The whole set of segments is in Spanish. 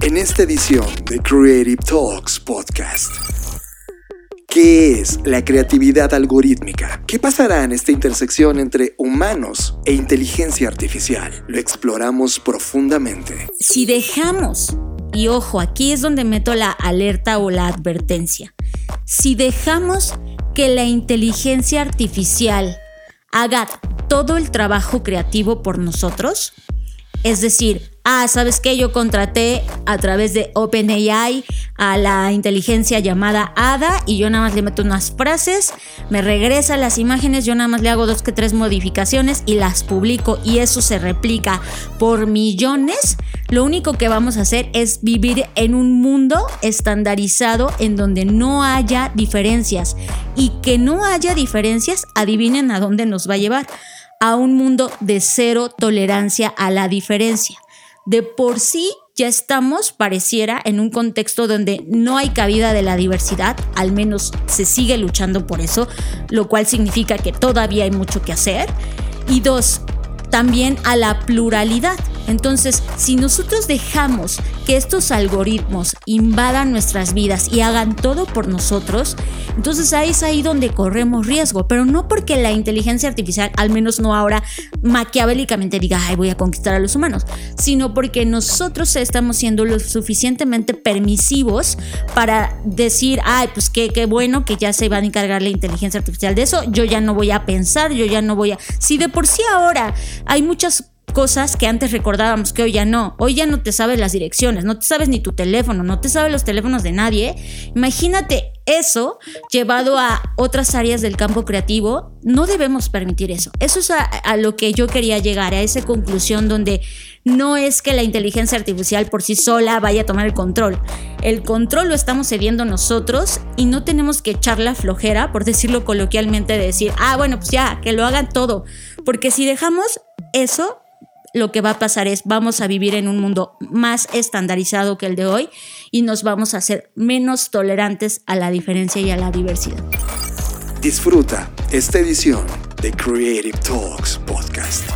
En esta edición de Creative Talks Podcast. ¿Qué es la creatividad algorítmica? ¿Qué pasará en esta intersección entre humanos e inteligencia artificial? Lo exploramos profundamente. Si dejamos, y ojo, aquí es donde meto la alerta o la advertencia, si dejamos que la inteligencia artificial haga todo el trabajo creativo por nosotros, es decir, ah, ¿sabes qué? Yo contraté a través de OpenAI a la inteligencia llamada ADA y yo nada más le meto unas frases, me regresa las imágenes, yo nada más le hago dos que tres modificaciones y las publico y eso se replica por millones. Lo único que vamos a hacer es vivir en un mundo estandarizado en donde no haya diferencias y que no haya diferencias, adivinen a dónde nos va a llevar a un mundo de cero tolerancia a la diferencia de por sí ya estamos, pareciera, en un contexto donde no hay cabida de la diversidad, al menos se sigue luchando por eso, lo cual significa que todavía hay mucho que hacer. Y dos, también a la pluralidad. Entonces, si nosotros dejamos que estos algoritmos invadan nuestras vidas y hagan todo por nosotros, entonces ahí es ahí donde corremos riesgo, pero no porque la inteligencia artificial, al menos no ahora maquiavélicamente diga, ay, voy a conquistar a los humanos, sino porque nosotros estamos siendo lo suficientemente permisivos para decir, ay, pues qué, qué bueno que ya se va a encargar la inteligencia artificial de eso, yo ya no voy a pensar, yo ya no voy a... Si de por sí ahora hay muchas cosas que antes recordábamos que hoy ya no. Hoy ya no te sabes las direcciones, no te sabes ni tu teléfono, no te sabes los teléfonos de nadie. Imagínate eso llevado a otras áreas del campo creativo. No debemos permitir eso. Eso es a, lo que yo quería llegar, a esa conclusión donde no es que la inteligencia artificial por sí sola vaya a tomar el control. El control lo estamos cediendo nosotros y no tenemos que echar la flojera, por decirlo coloquialmente, de decir, ah, bueno, pues ya, que lo hagan todo. Porque si dejamos eso, lo que va a pasar es vamos a vivir en un mundo más estandarizado que el de hoy y nos vamos a hacer menos tolerantes a la diferencia y a la diversidad. Disfruta esta edición de Creative Talks Podcast.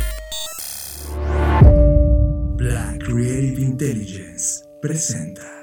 Black Creative Intelligence presenta.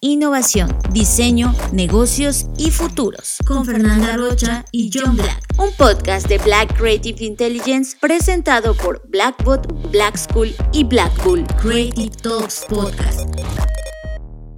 innovación, diseño, negocios y futuros. Con Fernanda Rocha y John Black. Un podcast de Black Creative Intelligence presentado por Blackbot, Black School y Blackpool. Creative Talks Podcast.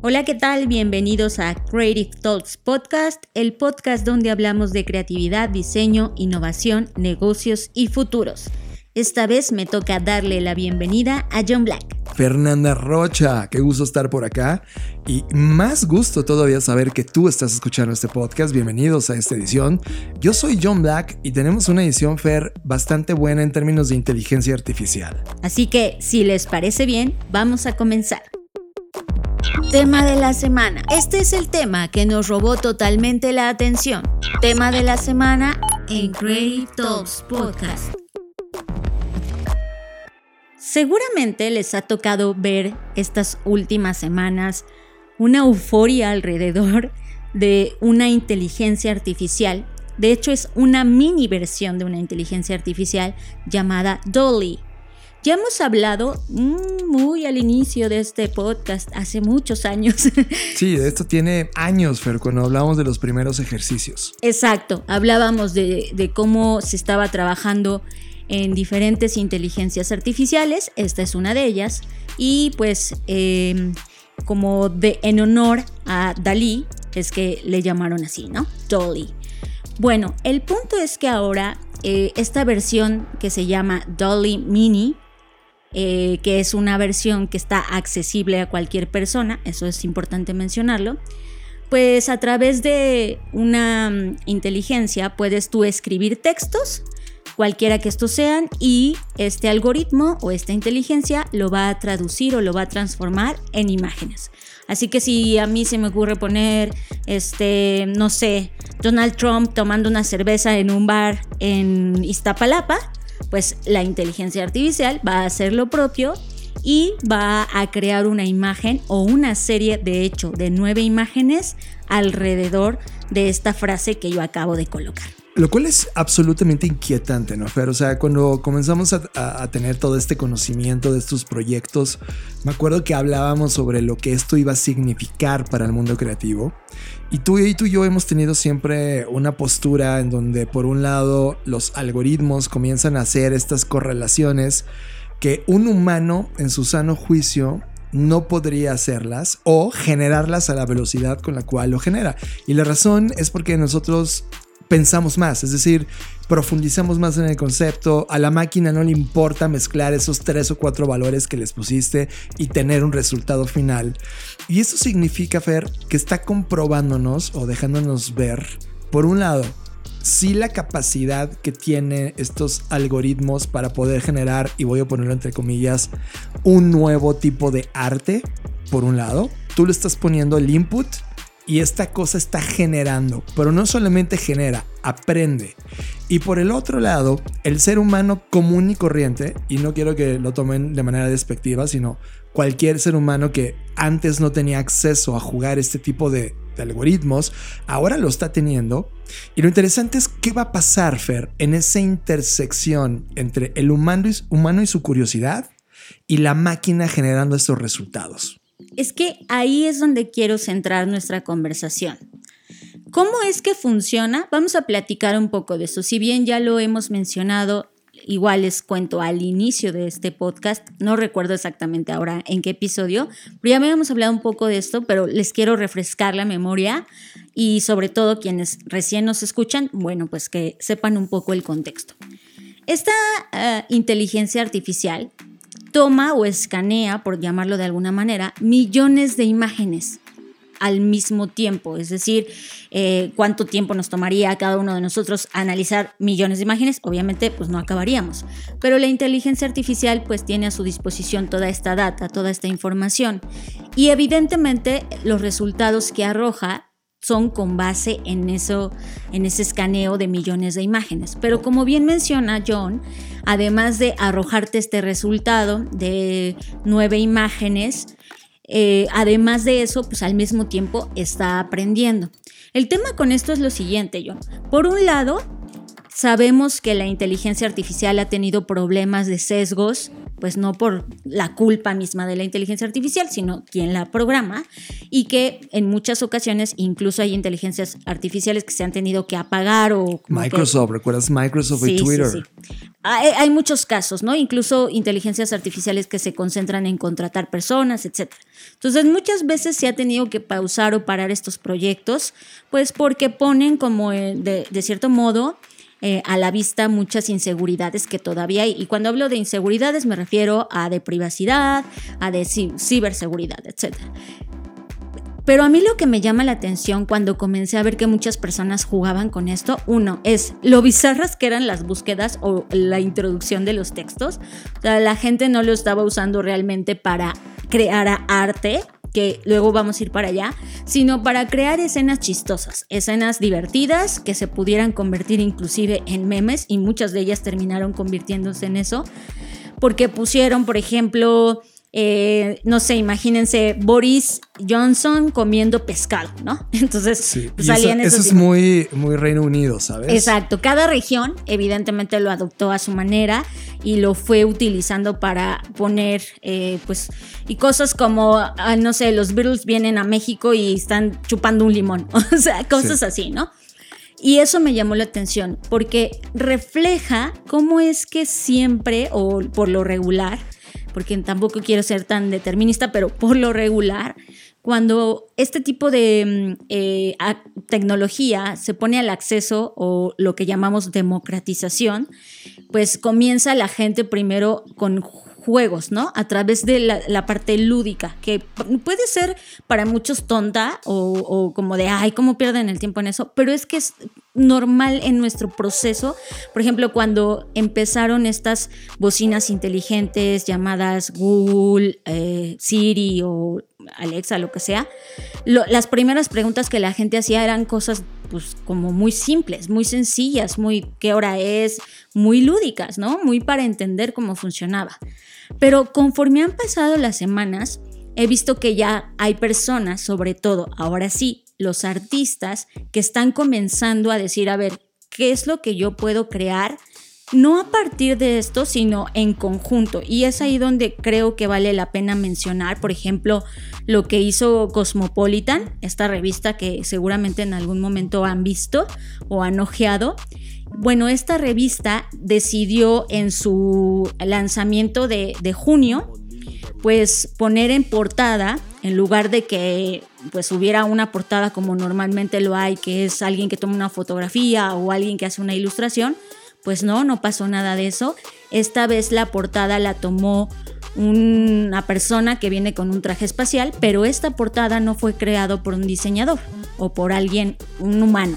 Hola, ¿qué tal? Bienvenidos a Creative Talks Podcast, el podcast donde hablamos de creatividad, diseño, innovación, negocios y futuros. Esta vez me toca darle la bienvenida a John Black. Fernanda Rocha, qué gusto estar por acá y más gusto todavía saber que tú estás escuchando este podcast. Bienvenidos a esta edición. Yo soy John Black y tenemos una edición Fer bastante buena en términos de inteligencia artificial. Así que, si les parece bien, vamos a comenzar. Tema de la semana. Este es el tema que nos robó totalmente la atención. Tema de la semana en Creative Talks Podcast. Seguramente les ha tocado ver estas últimas semanas una euforia alrededor de una inteligencia artificial. De hecho, es una mini versión de una inteligencia artificial llamada Dolly. Ya hemos hablado mm, muy al inicio de este podcast, hace muchos años. Sí, esto tiene años, Fer, cuando hablamos de los primeros ejercicios. Exacto, hablábamos de, de cómo se estaba trabajando en diferentes inteligencias artificiales, esta es una de ellas, y pues em, como de, en honor a Dalí, es que le llamaron así, ¿no? Dolly. Bueno, el punto es que ahora eh, esta versión que se llama Dolly Mini, eh, que es una versión que está accesible a cualquier persona, eso es importante mencionarlo, pues a través de una mm, inteligencia puedes tú escribir textos cualquiera que estos sean, y este algoritmo o esta inteligencia lo va a traducir o lo va a transformar en imágenes. Así que si a mí se me ocurre poner, este, no sé, Donald Trump tomando una cerveza en un bar en Iztapalapa, pues la inteligencia artificial va a hacer lo propio y va a crear una imagen o una serie de hecho de nueve imágenes alrededor de esta frase que yo acabo de colocar. Lo cual es absolutamente inquietante, ¿no, Fer? O sea, cuando comenzamos a, tener todo este conocimiento de estos proyectos, me acuerdo que hablábamos sobre lo que esto iba a significar para el mundo creativo. Y tú, y tú y yo hemos tenido siempre una postura en donde, por un lado, los algoritmos comienzan a hacer estas correlaciones que un humano en su sano juicio no podría hacerlas o generarlas a la velocidad con la cual lo genera. Y la razón es porque nosotros pensamos más, es decir, profundizamos más en el concepto, a la máquina no le importa mezclar esos tres o cuatro valores que les pusiste y tener un resultado final. Y eso significa, Fer, que está comprobándonos o dejándonos ver, por un lado, si la capacidad que tiene estos algoritmos para poder generar, y voy a ponerlo entre comillas, un nuevo tipo de arte, por un lado, tú le estás poniendo el input y esta cosa está generando, pero no solamente genera, aprende. Y por el otro lado, el ser humano común y corriente, y no quiero que lo tomen de manera despectiva, sino cualquier ser humano que antes no tenía acceso a jugar este tipo de, algoritmos, ahora lo está teniendo. Y lo interesante es qué va a pasar, Fer, en esa intersección entre el humano y su curiosidad y la máquina generando estos resultados. Es que ahí es donde quiero centrar nuestra conversación. ¿Cómo es que funciona? Vamos a platicar un poco de eso. Si bien ya lo hemos mencionado, igual les cuento al inicio de este podcast, no recuerdo exactamente ahora en qué episodio, pero ya habíamos hablado un poco de esto, pero les quiero refrescar la memoria y sobre todo quienes recién nos escuchan, bueno, pues que sepan un poco el contexto. Esta eh, inteligencia artificial toma o escanea, por llamarlo de alguna manera, millones de imágenes al mismo tiempo. Es decir, eh, cuánto tiempo nos tomaría a cada uno de nosotros analizar millones de imágenes, obviamente pues no acabaríamos. Pero la inteligencia artificial pues tiene a su disposición toda esta data, toda esta información. Y evidentemente los resultados que arroja son con base en eso, en ese escaneo de millones de imágenes. Pero como bien menciona John, además de arrojarte este resultado de nueve imágenes, eh, además de eso, pues al mismo tiempo está aprendiendo. El tema con esto es lo siguiente, John. Por un lado, sabemos que la inteligencia artificial ha tenido problemas de sesgos pues no por la culpa misma de la inteligencia artificial, sino quien la programa, y que en muchas ocasiones incluso hay inteligencias artificiales que se han tenido que apagar o... Microsoft, ¿recuerdas Microsoft y Twitter? Sí, sí. Hay, hay, muchos casos, ¿no? Incluso inteligencias artificiales que se concentran en contratar personas, etc. Entonces muchas veces se ha tenido que pausar o parar estos proyectos, pues porque ponen como eh, de, de cierto modo eh, a la vista muchas inseguridades que todavía hay. Y cuando hablo de inseguridades me refiero a de privacidad, a de ciberseguridad, etc. Pero a mí lo que me llama la atención cuando comencé a ver que muchas personas jugaban con esto, uno, es lo bizarras que eran las búsquedas o la introducción de los textos. La gente no lo estaba usando realmente para crear arte, que luego vamos a ir para allá, sino para crear escenas chistosas, escenas divertidas que se pudieran convertir inclusive en memes y muchas de ellas terminaron convirtiéndose en eso, porque pusieron, por ejemplo, eh, no sé, imagínense Boris Johnson comiendo pescado, ¿no? Entonces pues, salían eso, eso es muy, muy Reino Unido, ¿sabes? Exacto, cada región evidentemente lo adoptó a su manera y lo fue utilizando para poner, eh, pues, y cosas como, ah, no sé, los Beatles vienen a México y están chupando un limón, o sea, cosas así, ¿no? Y eso me llamó la atención porque refleja cómo es que siempre, o por lo regular, porque tampoco quiero ser tan determinista, pero por lo regular, cuando este tipo de mm, eh, tecnología se pone al acceso o lo que llamamos democratización, pues comienza la gente primero con juegos, ¿no? A través de la, parte lúdica, que puede ser para muchos tonta o, como de, ay, ¿cómo pierden el tiempo en eso? Pero es que es normal en nuestro proceso. Por ejemplo, cuando empezaron estas bocinas inteligentes llamadas Google, eh, Siri o Alexa, lo que sea, las primeras preguntas que la gente hacía eran cosas pues como muy simples, muy sencillas, muy qué hora es, muy lúdicas, ¿no? Muy para entender cómo funcionaba. Pero conforme han pasado las semanas, he visto que ya hay personas, sobre todo ahora sí, los artistas, que están comenzando a decir, a ver, ¿qué es lo que yo puedo crear? No a partir de esto, sino en conjunto. Y es ahí donde creo que vale la pena mencionar, por ejemplo, lo que hizo Cosmopolitan, esta revista que seguramente en algún momento han visto o han ojeado. Bueno, esta revista decidió en su lanzamiento de, de junio, pues poner en portada, en lugar de que pues hubiera una portada como normalmente lo hay, que es alguien que toma una fotografía o alguien que hace una ilustración, pues no, no pasó nada de eso. Esta vez la portada la tomó una persona que viene con un traje espacial, pero esta portada no fue creado por un diseñador o por alguien, un humano,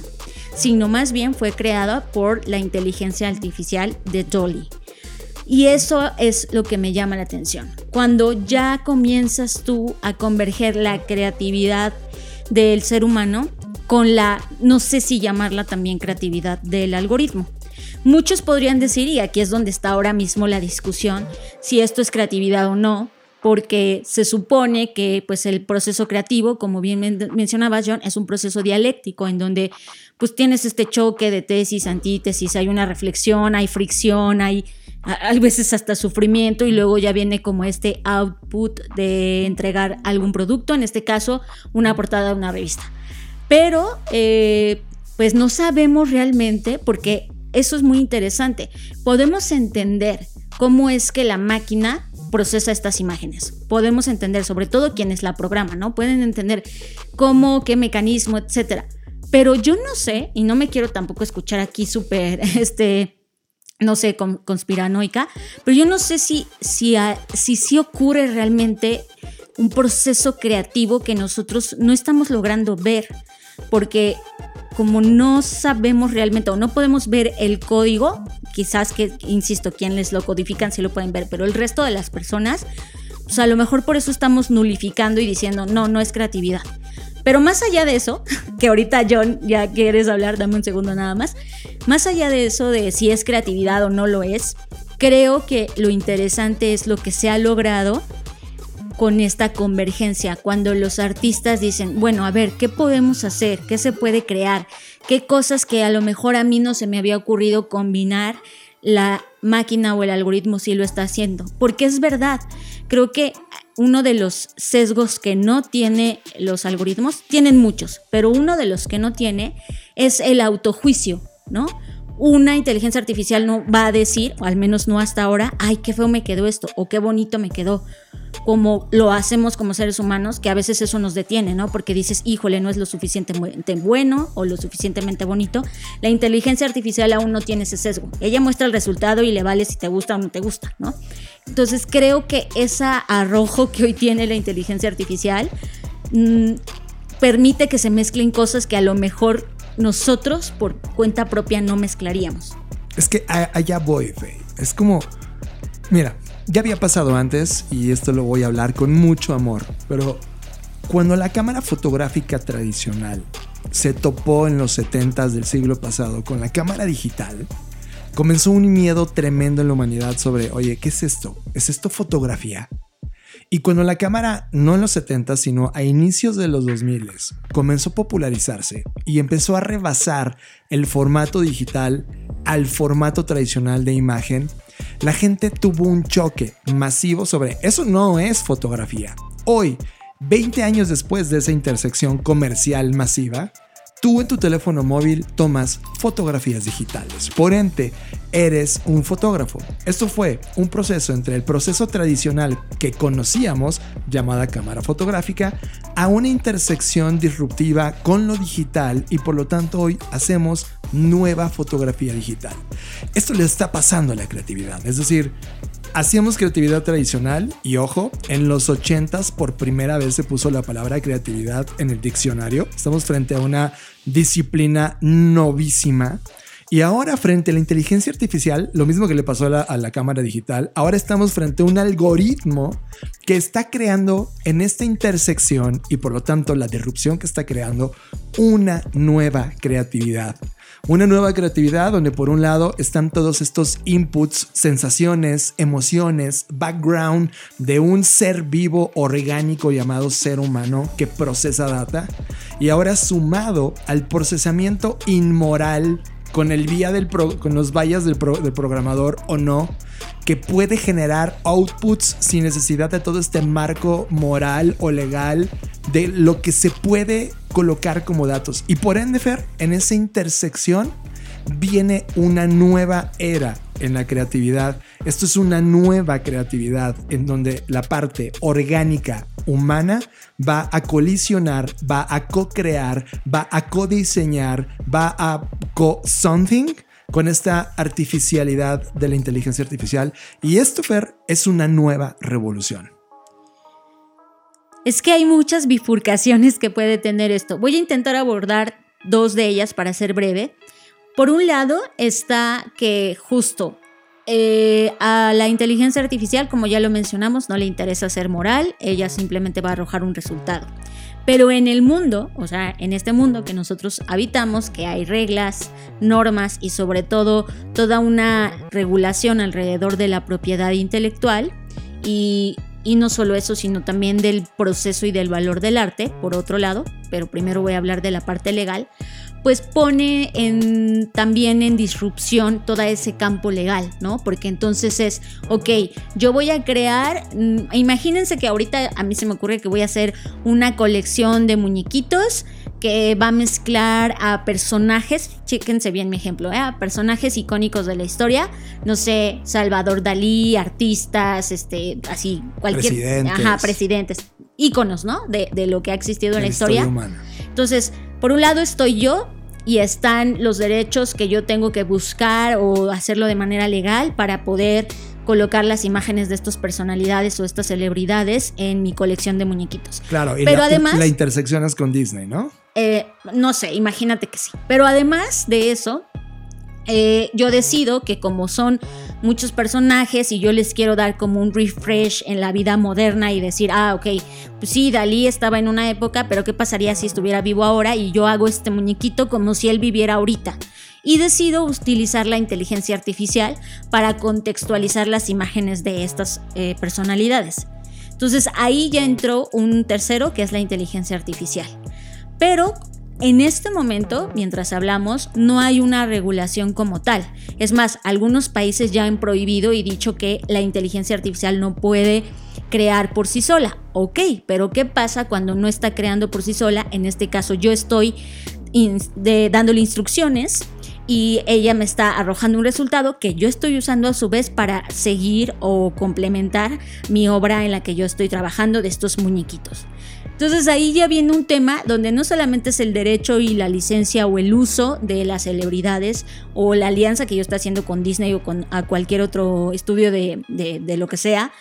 sino más bien fue creada por la inteligencia artificial de Dolly. Y eso es lo que me llama la atención. Cuando ya comienzas tú a converger la creatividad del ser humano con la, no sé si llamarla también creatividad del algoritmo. Muchos podrían decir, y aquí es donde está ahora mismo la discusión, si esto es creatividad o no, porque se supone que pues el proceso creativo, como bien mencionaba John, es un proceso dialéctico en donde pues tienes este choque de tesis, antítesis, hay una reflexión, hay fricción, hay a veces hasta sufrimiento y luego ya viene como este output de entregar algún producto, en este caso una portada de una revista. Pero eh, pues no sabemos realmente porque eso es muy interesante. Podemos entender cómo es que la máquina procesa estas imágenes. Podemos entender, sobre todo quienes la programan, ¿no? Pueden entender cómo, qué mecanismo, etcétera. Pero yo no sé, y no me quiero tampoco escuchar aquí súper, este, no sé, conspiranoica, pero yo no sé si, si, si, si ocurre realmente un proceso creativo que nosotros no estamos logrando ver, porque como no sabemos realmente o no podemos ver el código, quizás que, insisto, quienes lo codifican sí lo pueden ver, pero el resto de las personas, pues a lo mejor por eso estamos nulificando y diciendo, no, no es creatividad. Pero más allá de eso, que ahorita John ya quieres hablar, dame un segundo nada más, más allá de eso de si es creatividad o no lo es, creo que lo interesante es lo que se ha logrado con esta convergencia, cuando los artistas dicen, bueno, a ver, ¿qué podemos hacer? ¿Qué se puede crear? ¿Qué cosas que a lo mejor a mí no se me había ocurrido combinar? La máquina o el algoritmo sí lo está haciendo. Porque es verdad, creo que uno de los sesgos que no tiene los algoritmos, tienen muchos, pero uno de los que no tiene es el autojuicio, ¿no? Una inteligencia artificial no va a decir, o al menos no hasta ahora, ay, qué feo me quedó esto, o qué bonito me quedó, como lo hacemos como seres humanos, que a veces eso nos detiene, ¿no? Porque dices, híjole, no es lo suficientemente bueno o lo suficientemente bonito. La inteligencia artificial aún no tiene ese sesgo. Ella muestra el resultado y le vale si te gusta o no te gusta, ¿no? Entonces creo que ese arrojo que hoy tiene la inteligencia artificial mm, permite que se mezclen cosas que a lo mejor nosotros por cuenta propia no mezclaríamos. Es que allá voy, Faye. Es como, mira, ya había pasado antes y esto lo voy a hablar con mucho amor, pero cuando la cámara fotográfica tradicional se topó en los 70s del siglo pasado con la cámara digital, comenzó un miedo tremendo en la humanidad sobre, oye, ¿qué es esto? ¿Es esto fotografía? Y cuando la cámara, no en los 70, sino a inicios de los 2000, comenzó a popularizarse y empezó a rebasar el formato digital al formato tradicional de imagen, la gente tuvo un choque masivo sobre eso no es fotografía. Hoy, 20 años después de esa intersección comercial masiva, Tú en tu teléfono móvil tomas fotografías digitales. Por ende, eres un fotógrafo. Esto fue un proceso entre el proceso tradicional que conocíamos, llamada cámara fotográfica, a una intersección disruptiva con lo digital y por lo tanto hoy hacemos nueva fotografía digital. Esto le está pasando a la creatividad. Es decir, Hacíamos creatividad tradicional y ojo, en los 80s por primera vez se puso la palabra creatividad en el diccionario. Estamos frente a una disciplina novísima Y ahora frente a la inteligencia artificial, lo mismo que le pasó a la, cámara digital, ahora estamos frente a un algoritmo que está creando en esta intersección y por lo tanto la disrupción que está creando una nueva creatividad. Una nueva creatividad donde por un lado están todos estos inputs, sensaciones, emociones, background de un ser vivo orgánico llamado ser humano que procesa data y ahora sumado al procesamiento inmoral con el vía del con los vallas del, del programador o no que puede generar outputs sin necesidad de todo este marco moral o legal de lo que se puede colocar como datos. Y por ende, Fer, en esa intersección viene una nueva era en la creatividad. Esto es una nueva creatividad en donde la parte orgánica humana va a colisionar, va a co-crear, va a co-diseñar, va a co-something con esta artificialidad de la inteligencia artificial. Y esto, Fer, es una nueva revolución. Es que hay muchas bifurcaciones que puede tener esto. Voy a intentar abordar dos de ellas para ser breve. Por un lado está que justo eh, a la inteligencia artificial, como ya lo mencionamos, no le interesa ser moral, ella simplemente va a arrojar un resultado. Pero en el mundo, o sea, en este mundo que nosotros habitamos, que hay reglas, normas y sobre todo toda una regulación alrededor de la propiedad intelectual y, y no solo eso, sino también del proceso y del valor del arte, por otro lado, pero primero voy a hablar de la parte legal, pues pone en, también en disrupción todo ese campo legal, ¿no? Porque entonces es, ok, yo voy a crear, mm, imagínense que ahorita a mí se me ocurre que voy a hacer una colección de muñequitos que va a mezclar a personajes, chéquense bien mi ejemplo, ¿eh? a personajes icónicos de la historia, no sé, Salvador Dalí, artistas, este, así, cualquier... Presidentes. Ajá, presidentes, íconos, ¿no? De, de lo que ha existido en la, la historia. historia humana. Entonces, por un lado estoy yo y están los derechos que yo tengo que buscar o hacerlo de manera legal para poder colocar las imágenes de estas personalidades o estas celebridades en mi colección de muñequitos. Claro, y Pero la, además, la intersección es con Disney, ¿no? Eh, no sé, imagínate que sí. Pero además de eso, eh, yo decido que como son muchos personajes y yo les quiero dar como un refresh en la vida moderna y decir, ah, ok, pues sí, Dalí estaba en una época, pero ¿qué pasaría si estuviera vivo ahora y yo hago este muñequito como si él viviera ahorita? Y decido utilizar la inteligencia artificial para contextualizar las imágenes de estas eh, personalidades. Entonces ahí ya entró un tercero que es la inteligencia artificial. Pero en este momento, mientras hablamos, no hay una regulación como tal. Es más, algunos países ya han prohibido y dicho que la inteligencia artificial no puede crear por sí sola. Ok, pero ¿qué pasa cuando no está creando por sí sola? En este caso yo estoy dándole instrucciones y ella me está arrojando un resultado que yo estoy usando a su vez para seguir o complementar mi obra en la que yo estoy trabajando de estos muñequitos. Entonces ahí ya viene un tema donde no solamente es el derecho y la licencia o el uso de las celebridades o la alianza que yo estoy haciendo con Disney o con a cualquier otro estudio de, de lo que sea,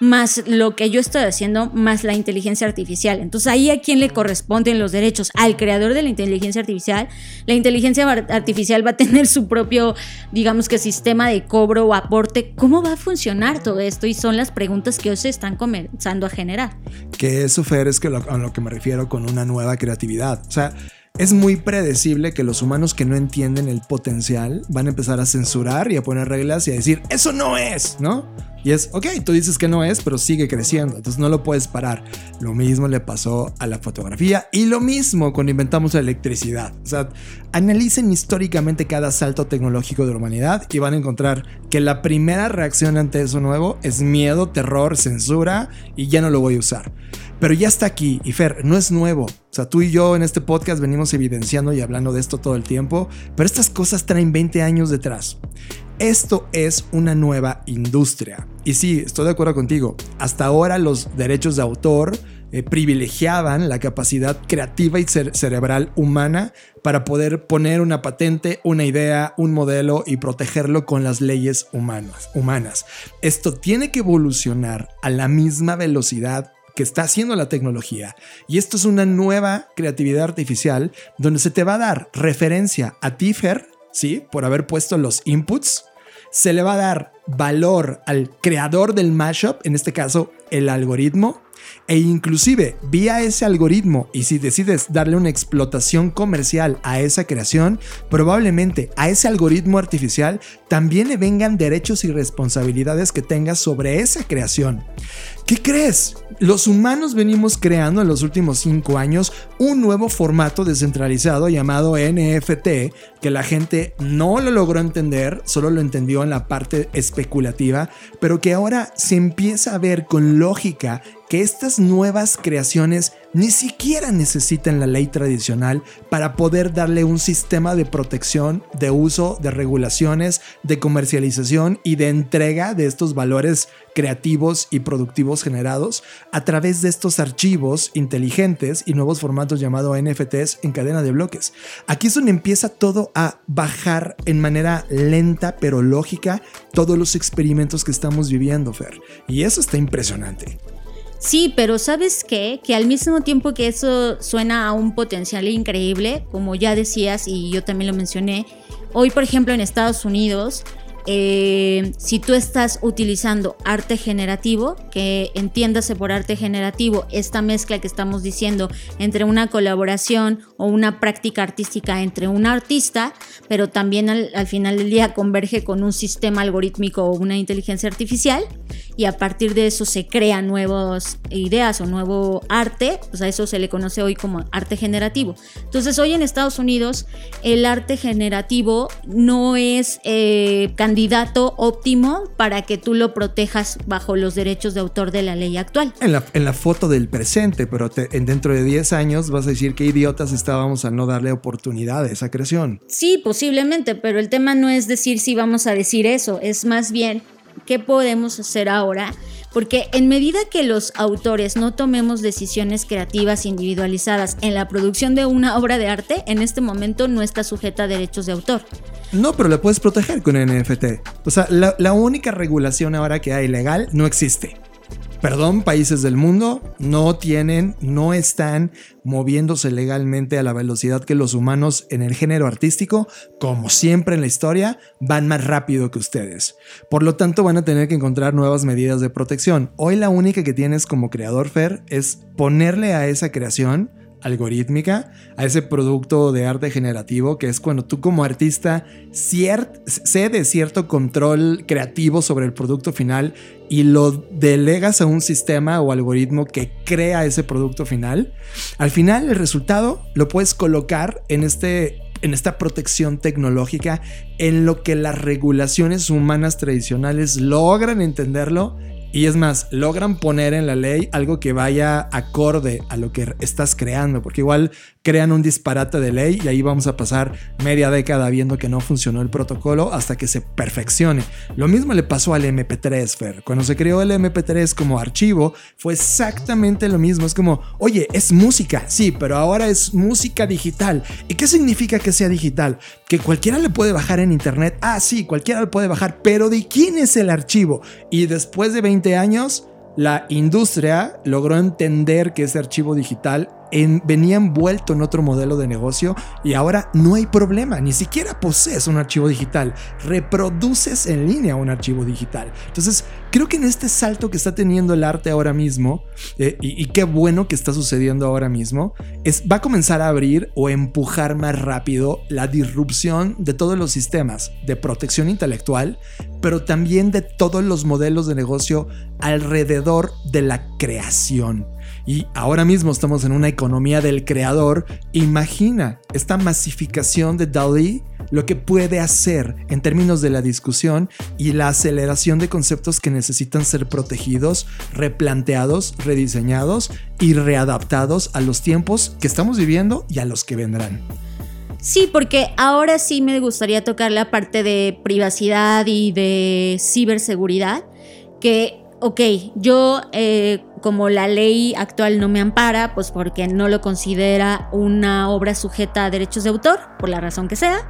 más lo que yo estoy haciendo, más la inteligencia artificial. Entonces ahí a quién le corresponden los derechos, al creador de la inteligencia artificial. La inteligencia artificial va a tener su propio, digamos que sistema de cobro o aporte. ¿Cómo va a funcionar todo esto? Y son las preguntas que hoy se están comenzando a generar. Que eso, Fer, es que lo, a lo que me refiero con una nueva creatividad. O sea, es muy predecible que los humanos que no entienden el potencial van a empezar a censurar y a poner reglas y a decir, eso no es, ¿no? Y es, ok, tú dices que no es, pero sigue creciendo, entonces no lo puedes parar. Lo mismo le pasó a la fotografía y lo mismo cuando inventamos la electricidad. O sea, analicen históricamente cada salto tecnológico de la humanidad y van a encontrar que la primera reacción ante eso nuevo es miedo, terror, censura y ya no lo voy a usar. Pero ya está aquí y Fer, no es nuevo. O sea, tú y yo en este podcast venimos evidenciando y hablando de esto todo el tiempo, pero estas cosas traen 20 años detrás. Esto es una nueva industria. Y sí, estoy de acuerdo contigo. Hasta ahora los derechos de autor eh, privilegiaban la capacidad creativa y cerebral humana para poder poner una patente, una idea, un modelo y protegerlo con las leyes humanas. humanas. Esto tiene que evolucionar a la misma velocidad que está haciendo la tecnología. Y esto es una nueva creatividad artificial donde se te va a dar referencia a ti, ¿sí? Por haber puesto los inputs. Se le va a dar valor al creador del mashup, en este caso el algoritmo, e inclusive vía ese algoritmo y si decides darle una explotación comercial a esa creación, probablemente a ese algoritmo artificial también le vengan derechos y responsabilidades que tengas sobre esa creación. ¿Qué crees? Los humanos venimos creando en los últimos cinco años un nuevo formato descentralizado llamado NFT que la gente no lo logró entender, solo lo entendió en la parte especulativa, pero que ahora se empieza a ver con lógica que estas nuevas creaciones ni siquiera necesitan la ley tradicional para poder darle un sistema de protección, de uso, de regulaciones, de comercialización y de entrega de estos valores creativos y productivos generados a través de estos archivos inteligentes y nuevos formatos llamados NFTs en cadena de bloques. Aquí es donde empieza todo a bajar en manera lenta pero lógica todos los experimentos que estamos viviendo, Fer. Y eso está impresionante. Sí, pero ¿sabes qué? Que al mismo tiempo que eso suena a un potencial increíble, como ya decías y yo también lo mencioné, hoy por ejemplo en Estados Unidos eh, si tú estás utilizando arte generativo, que entiéndase por arte generativo esta mezcla que estamos diciendo entre una colaboración o una práctica artística entre un artista, pero también al, final del día converge con un sistema algorítmico o una inteligencia artificial, y a partir de eso se crean nuevas ideas o nuevo arte, pues a eso se le conoce hoy como arte generativo. Entonces hoy en Estados Unidos el arte generativo no es eh, candidato óptimo para que tú lo protejas bajo los derechos de autor de la ley actual. En la, en la foto del presente, pero en dentro de 10 años vas a decir que idiotas estábamos a no darle oportunidad a esa creación. Sí, posiblemente, pero el tema no es decir si vamos a decir eso, es más bien qué podemos hacer ahora, porque en medida que los autores no tomemos decisiones creativas individualizadas en la producción de una obra de arte, en este momento no está sujeta a derechos de autor. No, pero la puedes proteger con NFT. O sea, la, la única regulación ahora que hay legal no existe perdón, países del mundo no tienen, no están moviéndose legalmente a la velocidad que los humanos en el género artístico, como siempre en la historia, van más rápido que ustedes. Por lo tanto, van a tener que encontrar nuevas medidas de protección. Hoy la única que tienes como creador, Fer, es ponerle a esa creación algorítmica, a ese producto de arte generativo, que es cuando tú como artista cedes cierto control creativo sobre el producto final y lo delegas a un sistema o algoritmo que crea ese producto final, al final el resultado lo puedes colocar en este en esta protección tecnológica en lo que las regulaciones humanas tradicionales logran entenderlo y es más, logran poner en la ley algo que vaya acorde a lo que estás creando, porque igual crean un disparate de ley y ahí vamos a pasar media década viendo que no funcionó el protocolo hasta que se perfeccione. Lo mismo le pasó al MP3, Fer. Cuando se creó el MP3 como archivo, fue exactamente lo mismo. Es como, oye, es música, sí, pero ahora es música digital. ¿Y qué significa que sea digital? Que cualquiera le puede bajar en internet. Ah, sí, cualquiera le puede bajar, pero ¿de quién es el archivo? Y después de 20 años, la industria logró entender que ese archivo digital venía envuelto en otro modelo de negocio y ahora no hay problema, ni siquiera posees un archivo digital, reproduces en línea un archivo digital. Entonces, creo que en este salto que está teniendo el arte ahora mismo, eh, y, qué bueno que está sucediendo ahora mismo, es, va a comenzar a abrir o empujar más rápido la disrupción de todos los sistemas de protección intelectual, pero también de todos los modelos de negocio alrededor de la creación. Y ahora mismo estamos en una economía del creador. Imagina esta masificación de DALI lo que puede hacer en términos de la discusión y la aceleración de conceptos que necesitan ser protegidos, replanteados, rediseñados y readaptados a los tiempos que estamos viviendo y a los que vendrán. Sí, porque ahora sí me gustaría tocar la parte de privacidad y de ciberseguridad, que ok, yo eh, como la ley actual no me ampara, pues porque no lo considera una obra sujeta a derechos de autor, por la razón que sea,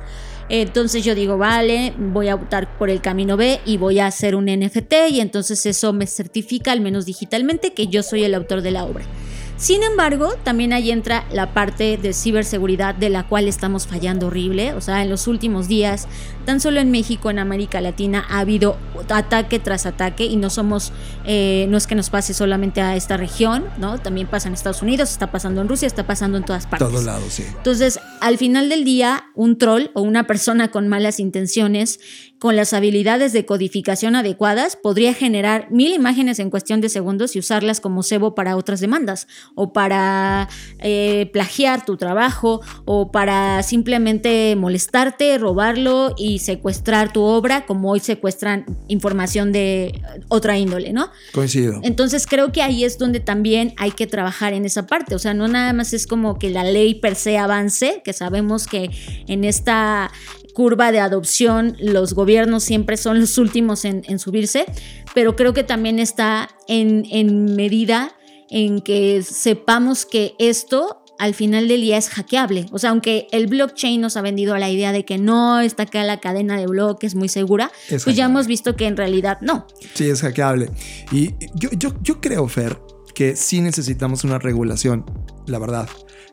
entonces yo digo, vale, voy a optar por el camino B y voy a hacer un NFT y entonces eso me certifica, al menos digitalmente, que yo soy el autor de la obra. Sin embargo, también ahí entra la parte de ciberseguridad de la cual estamos fallando horrible. O sea, en los últimos días, tan solo en México, en América Latina, ha habido ataque tras ataque y no somos, eh, no es que nos pase solamente a esta región, ¿no? También pasa en Estados Unidos, está pasando en Rusia, está pasando en todas partes. Todos lados, sí. Entonces, al final del día, un troll o una persona con malas intenciones, con las habilidades de codificación adecuadas, podría generar mil imágenes en cuestión de segundos y usarlas como cebo para otras demandas, o para eh, plagiar tu trabajo, o para simplemente molestarte, robarlo y secuestrar tu obra, como hoy secuestran información de otra índole, ¿no? Coincido. Entonces creo que ahí es donde también hay que trabajar en esa parte. O sea, no nada más es como que la ley per se avance, que sabemos que en esta curva de adopción los gobiernos siempre son los últimos en, subirse, pero creo que también está en, en medida en que sepamos que esto al final del día es hackeable. O sea, aunque el blockchain nos ha vendido la idea de que no está acá la cadena de bloques muy segura, pues ya hemos visto que en realidad no. Sí, es hackeable. Y yo, yo, yo creo, Fer, que sí necesitamos una regulación, la verdad.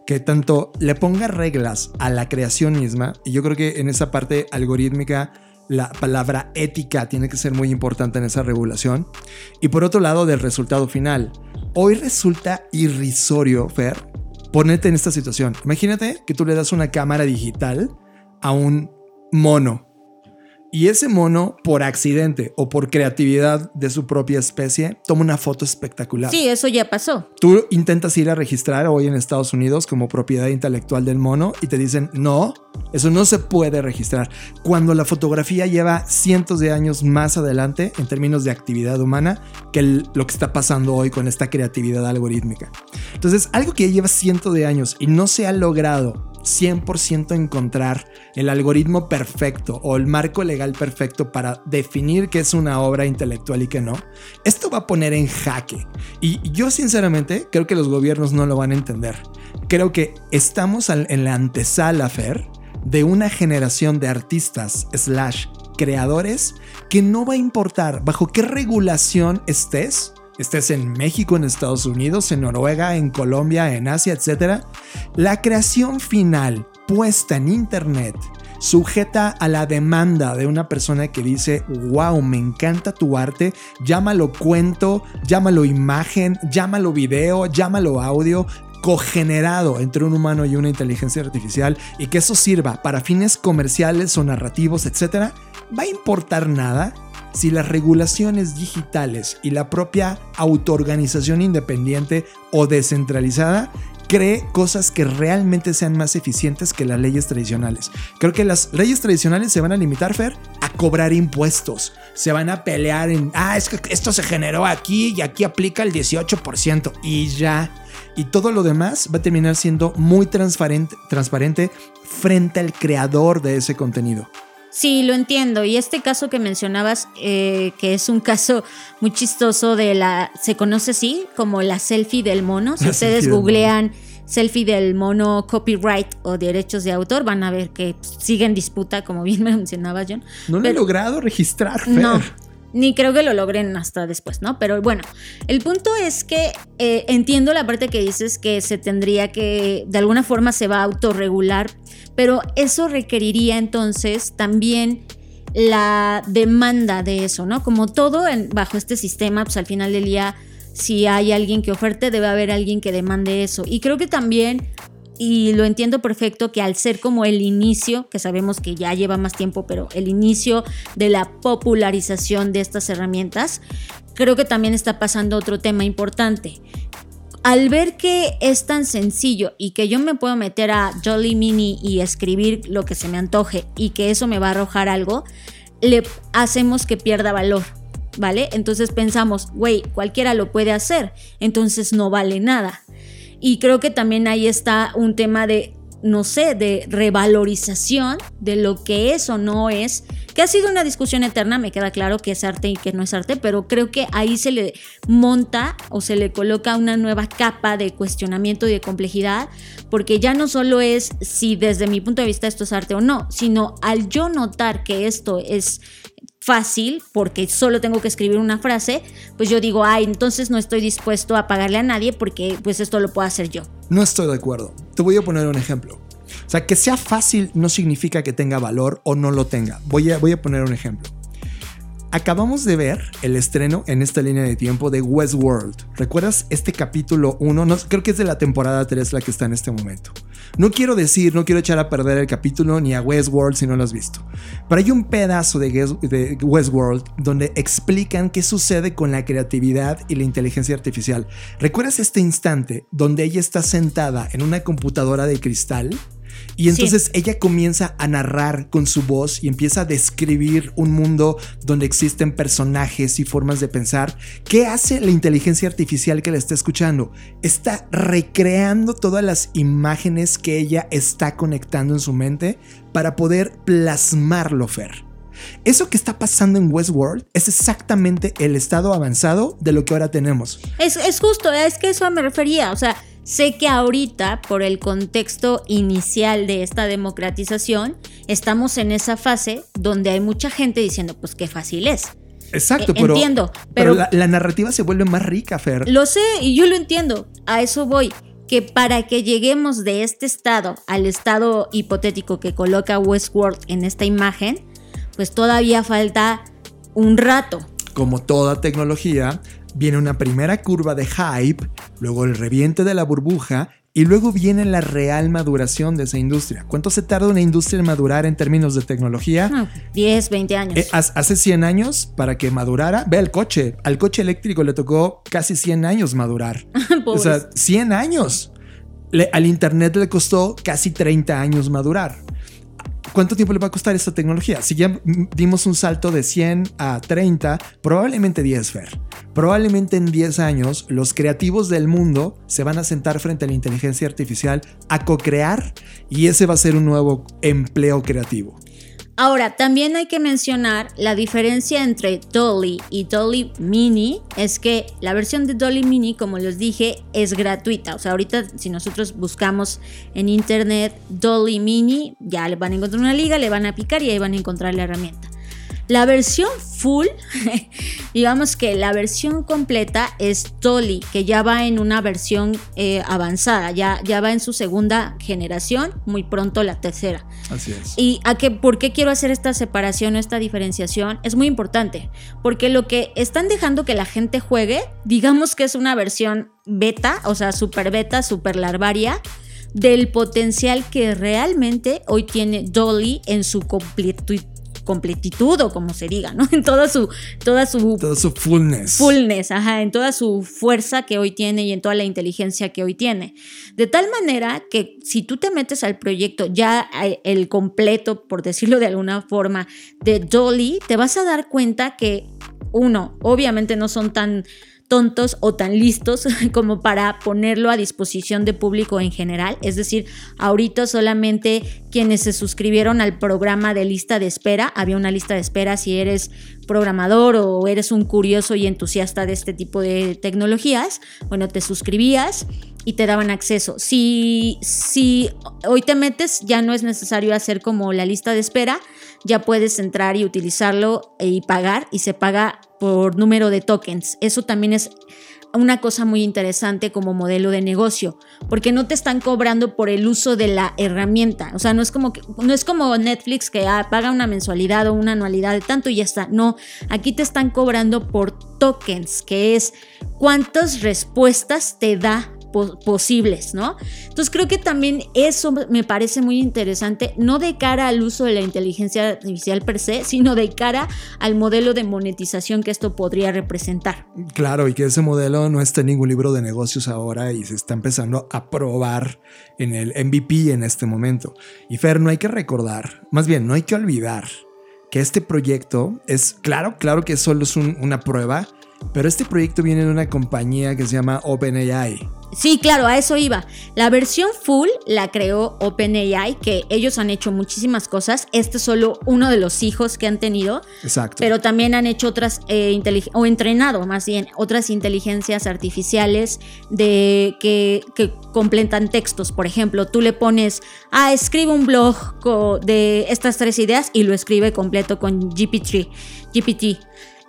Que tanto le ponga reglas a la creación misma, y yo creo que en esa parte algorítmica la palabra ética tiene que ser muy importante en esa regulación. Y por otro lado, del resultado final. Hoy resulta irrisorio, Fer, ponerte en esta situación. Imagínate que tú le das una cámara digital a un mono y ese mono, por accidente o por creatividad de su propia especie, toma una foto espectacular. Sí, eso ya pasó. Tú intentas ir a registrar hoy en Estados Unidos como propiedad intelectual del mono y te dicen, no, eso no se puede registrar. Cuando la fotografía lleva cientos de años más adelante en términos de actividad humana que lo que está pasando hoy con esta creatividad algorítmica. Entonces, algo que ya lleva cientos de años y no se ha logrado 100% encontrar el algoritmo perfecto o el marco legal perfecto para definir qué es una obra intelectual y qué no, esto va a poner en jaque. Y yo sinceramente creo que los gobiernos no lo van a entender. Creo que estamos en la antesala, de una generación de artistas slash creadores que no va a importar bajo qué regulación estés, estés en México, en Estados Unidos, en Noruega, en Colombia, en Asia, etc., la creación final puesta en Internet sujeta a la demanda de una persona que dice, wow, me encanta tu arte, llámalo cuento, llámalo imagen, llámalo video, llámalo audio, cogenerado entre un humano y una inteligencia artificial y que eso sirva para fines comerciales o narrativos, etc., ¿va a importar nada? Si las regulaciones digitales y la propia autoorganización independiente o descentralizada cree cosas que realmente sean más eficientes que las leyes tradicionales. Creo que las leyes tradicionales se van a limitar, Fer, a cobrar impuestos. Se van a pelear en, ah, es que esto se generó aquí y aquí aplica el 18% y ya. Y todo lo demás va a terminar siendo muy transparente, transparente frente al creador de ese contenido. Sí, lo entiendo. Y este caso que mencionabas, eh, que es un caso muy chistoso de la, se conoce así como la selfie del mono. Si ustedes googlean selfie del mono copyright o derechos de autor, van a ver que sigue en disputa, como bien me mencionaba John. No lo he logrado registrar. No, ni creo que lo logren hasta después, ¿no? Pero bueno, el punto es que eh, entiendo la parte que dices que se tendría que, de alguna forma se va a autorregular, pero eso requeriría entonces también la demanda de eso, ¿no? Como todo bajo este sistema, pues al final del día, si hay alguien que oferte, debe haber alguien que demande eso. Y creo que también y lo entiendo perfecto que al ser como el inicio, que sabemos que ya lleva más tiempo, pero el inicio de la popularización de estas herramientas, creo que también está pasando otro tema importante. Al ver que es tan sencillo y que yo me puedo meter a Jolly Mini y escribir lo que se me antoje y que eso me va a arrojar algo, le hacemos que pierda valor. ¿Vale? Entonces pensamos, güey, cualquiera lo puede hacer, entonces no vale nada. Y creo que también ahí está un tema de, no sé, de revalorización de lo que es o no es, que ha sido una discusión eterna, me queda claro que es arte y que no es arte, pero creo que ahí se le monta o se le coloca una nueva capa de cuestionamiento y de complejidad, porque ya no solo es si desde mi punto de vista esto es arte o no, sino al yo notar que esto es fácil porque solo tengo que escribir una frase, pues yo digo, ay, entonces no estoy dispuesto a pagarle a nadie porque pues esto lo puedo hacer yo. No estoy de acuerdo. Te voy a poner un ejemplo. O sea, que sea fácil no significa que tenga valor o no lo tenga. Voy a, voy a poner un ejemplo. Acabamos de ver el estreno en esta línea de tiempo de Westworld. ¿Recuerdas este capítulo 1? No, creo que es de la temporada 3 la que está en este momento. No quiero decir, no quiero echar a perder el capítulo ni a Westworld si no lo has visto. Pero hay un pedazo de, Westworld donde explican qué sucede con la creatividad y la inteligencia artificial. ¿Recuerdas este instante donde ella está sentada en una computadora de cristal? Y entonces ella comienza a narrar con su voz y empieza a describir un mundo donde existen personajes y formas de pensar. ¿Qué hace la inteligencia artificial que la está escuchando? Está recreando todas las imágenes que ella está conectando en su mente para poder plasmarlo, Fer. Eso que está pasando en Westworld es exactamente el estado avanzado de lo que ahora tenemos. Es, es justo, es que eso me refería. O sea, Sé que ahorita, por el contexto inicial de esta democratización, estamos en esa fase donde hay mucha gente diciendo, pues qué fácil es. Exacto, e, pero, entiendo, pero, la, narrativa se vuelve más rica, Fer. Lo sé y yo lo entiendo. A eso voy. Que para que lleguemos de este estado al estado hipotético que coloca Westworld en esta imagen, pues todavía falta un rato. Como toda tecnología, viene una primera curva de hype, luego el reviente de la burbuja y luego viene la real maduración de esa industria. ¿Cuánto se tarda una industria en madurar en términos de tecnología? 10, 20 años. Eh, hace 100 años, para que madurara, ve el coche. Al coche eléctrico le tocó casi 100 años madurar. o sea, 100 años. al Internet le costó casi 30 años madurar. ¿Cuánto tiempo le va a costar esta tecnología? Si ya dimos un salto de 100 a 30, probablemente 10, Fer. Probablemente en 10 años los creativos del mundo se van a sentar frente a la inteligencia artificial a co-crear y ese va a ser un nuevo empleo creativo. Ahora, también hay que mencionar la diferencia entre Dolly y Dolly Mini. Es que la versión de Dolly Mini, como les dije, es gratuita. O sea, ahorita si nosotros buscamos en internet Dolly Mini, ya le van a encontrar una liga, le van a picar y ahí van a encontrar la herramienta. La versión full, digamos que la versión completa es Dolly, que ya va en una versión eh, avanzada, ya, ya va en su segunda generación, muy pronto la tercera. Así es. ¿Y a qué, por qué quiero hacer esta separación o esta diferenciación? Es muy importante, porque lo que están dejando que la gente juegue, digamos que es una versión beta, o sea, super beta, super larvaria, del potencial que realmente hoy tiene Dolly en su completitud completitud o como se diga, ¿no? En toda su, toda su... Toda su fullness. Fullness, ajá, en toda su fuerza que hoy tiene y en toda la inteligencia que hoy tiene. De tal manera que si tú te metes al proyecto ya eh, el completo, por decirlo de alguna forma, de Dolly, te vas a dar cuenta que, uno, obviamente no son tan tontos o tan listos como para ponerlo a disposición de público en general. Es decir, ahorita solamente quienes se suscribieron al programa de lista de espera, había una lista de espera si eres programador o eres un curioso y entusiasta de este tipo de tecnologías, bueno, te suscribías y te daban acceso. Si, si hoy te metes, ya no es necesario hacer como la lista de espera, ya puedes entrar y utilizarlo y pagar y se paga por número de tokens. Eso también es una cosa muy interesante como modelo de negocio, porque no te están cobrando por el uso de la herramienta. O sea, no es como que, no es como Netflix que ah, paga una mensualidad o una anualidad de tanto y ya está. No, aquí te están cobrando por tokens, que es cuántas respuestas te da posibles, ¿no? Entonces creo que también eso me parece muy interesante, no de cara al uso de la inteligencia artificial per se, sino de cara al modelo de monetización que esto podría representar. Claro, y que ese modelo no está en ningún libro de negocios ahora y se está empezando a probar en el MVP en este momento. Y Fer, no hay que recordar, más bien, no hay que olvidar que este proyecto es, claro, claro que solo es una prueba, Pero este proyecto viene de una compañía que se llama OpenAI. Sí, claro, a eso iba. La versión full la creó OpenAI, que ellos han hecho muchísimas cosas. Este es solo uno de los hijos que han tenido. Exacto. Pero también han hecho otras, eh, o entrenado más bien, otras inteligencias artificiales de que, que completan textos. Por ejemplo, tú le pones, ah, escribe un blog de estas tres ideas y lo escribe completo con GPT. GPT.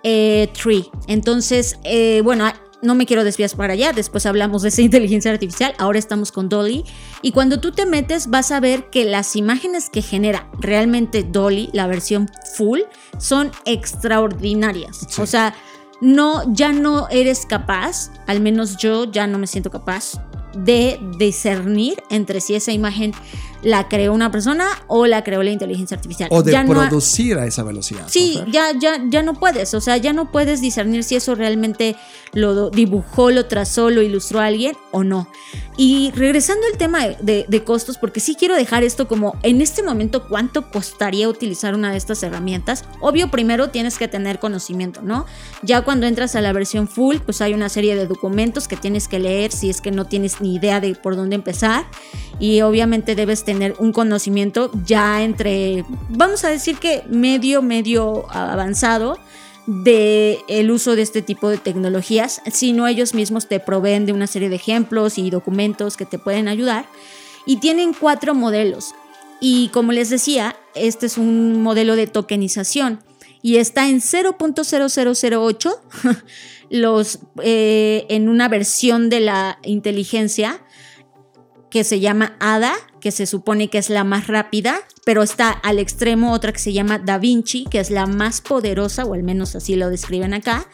Eh, Tree. Entonces, eh, bueno, no me quiero desviar para allá, después hablamos de esa inteligencia artificial, ahora estamos con Dolly. Y cuando tú te metes vas a ver que las imágenes que genera realmente Dolly, la versión full, son extraordinarias. O sea, no, ya no eres capaz, al menos yo ya no me siento capaz de discernir entre si esa imagen la creó una persona o la creó la inteligencia artificial. O de producir a esa velocidad. Sí, ya, ya, ya no puedes, o sea, ya no puedes discernir si eso realmente lo dibujó, lo trazó, lo ilustró alguien o no. Y regresando al tema de, de, costos, porque sí quiero dejar esto como en este momento, ¿cuánto costaría utilizar una de estas herramientas? Obvio, primero tienes que tener conocimiento, ¿no? Ya cuando entras a la versión full, pues hay una serie de documentos que tienes que leer si es que no tienes ni idea de por dónde empezar. Y obviamente debes tener un conocimiento ya entre, vamos a decir que medio, medio avanzado de el uso de este tipo de tecnologías, sino ellos mismos te proveen de una serie de ejemplos y documentos que te pueden ayudar. Y tienen cuatro modelos. Y como les decía, este es un modelo de tokenización y está en 0.0008 los, eh, en una versión de la inteligencia que se llama ADA, que se supone que es la más rápida, pero está al extremo otra que se llama Da Vinci, que es la más poderosa, o al menos así lo describen acá,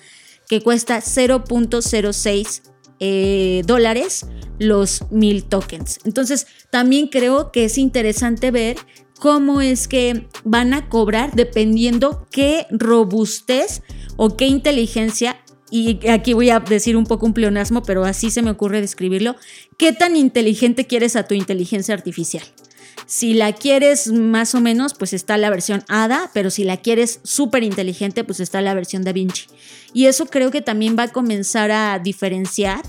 que cuesta 0.06 eh, dólares los mil tokens. Entonces, también creo que es interesante ver cómo es que van a cobrar dependiendo qué robustez o qué inteligencia y aquí voy a decir un poco un pleonasmo, pero así se me ocurre describirlo, ¿qué tan inteligente quieres a tu inteligencia artificial? Si la quieres más o menos, pues está la versión ADA, pero si la quieres súper inteligente, pues está la versión Da Vinci. Y eso creo que también va a comenzar a diferenciar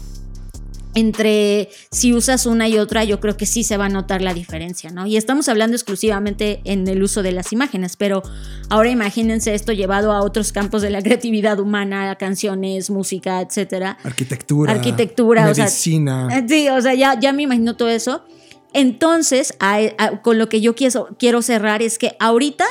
entre si usas una y otra, yo creo que sí se va a notar la diferencia, ¿no? Y estamos hablando exclusivamente en el uso de las imágenes, pero ahora imagínense esto llevado a otros campos de la creatividad humana, canciones, música, etcétera. Arquitectura. Arquitectura, medicina. O sea, sí, o sea, ya, ya me imagino todo eso. Entonces, con lo que yo quiero, quiero cerrar es que ahorita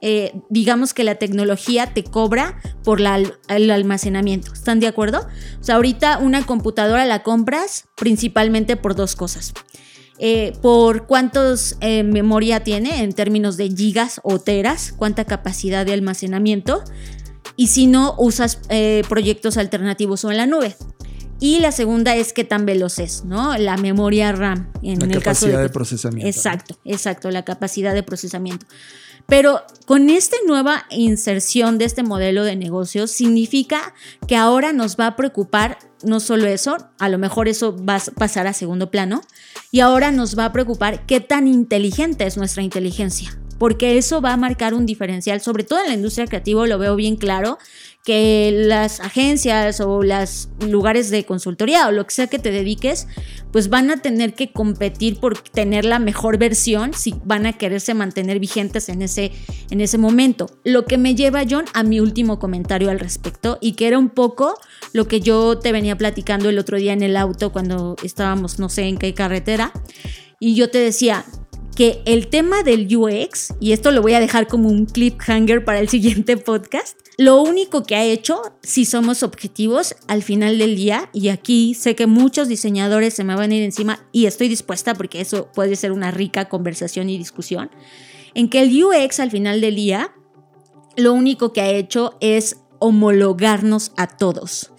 eh, digamos que la tecnología te cobra por el almacenamiento. ¿Están de acuerdo? O sea, ahorita una computadora la compras principalmente por dos cosas. Eh, por cuántos eh, memoria tiene en términos de gigas o teras, cuánta capacidad de almacenamiento y si no usas proyectos alternativos o en la nube. Y la segunda es qué tan veloz es, ¿no? La memoria RAM. En la capacidad de, procesamiento. Exacto, exacto, la capacidad de procesamiento. Pero con esta nueva inserción de este modelo de negocio significa que ahora nos va a preocupar no solo eso, a lo mejor eso va a pasar a segundo plano, y ahora nos va a preocupar qué tan inteligente es nuestra inteligencia, porque eso va a marcar un diferencial, sobre todo en la industria creativa lo veo bien claro, que las agencias o los lugares de consultoría o lo que sea que te dediques, pues van a tener que competir por tener la mejor versión si van a quererse mantener vigentes en ese, en ese momento. Lo que me lleva, John, a mi último comentario al respecto y que era un poco lo que yo te venía platicando el otro día en el auto cuando estábamos, no sé en qué carretera, y yo te decía, que el tema del UX, y esto lo voy a dejar como un cliffhanger para el siguiente podcast, lo único que ha hecho, si somos objetivos al final del día, y aquí sé que muchos diseñadores se me van a ir encima y estoy dispuesta porque eso puede ser una rica conversación y discusión, en que el UX al final del día, lo único que ha hecho es homologarnos a todos.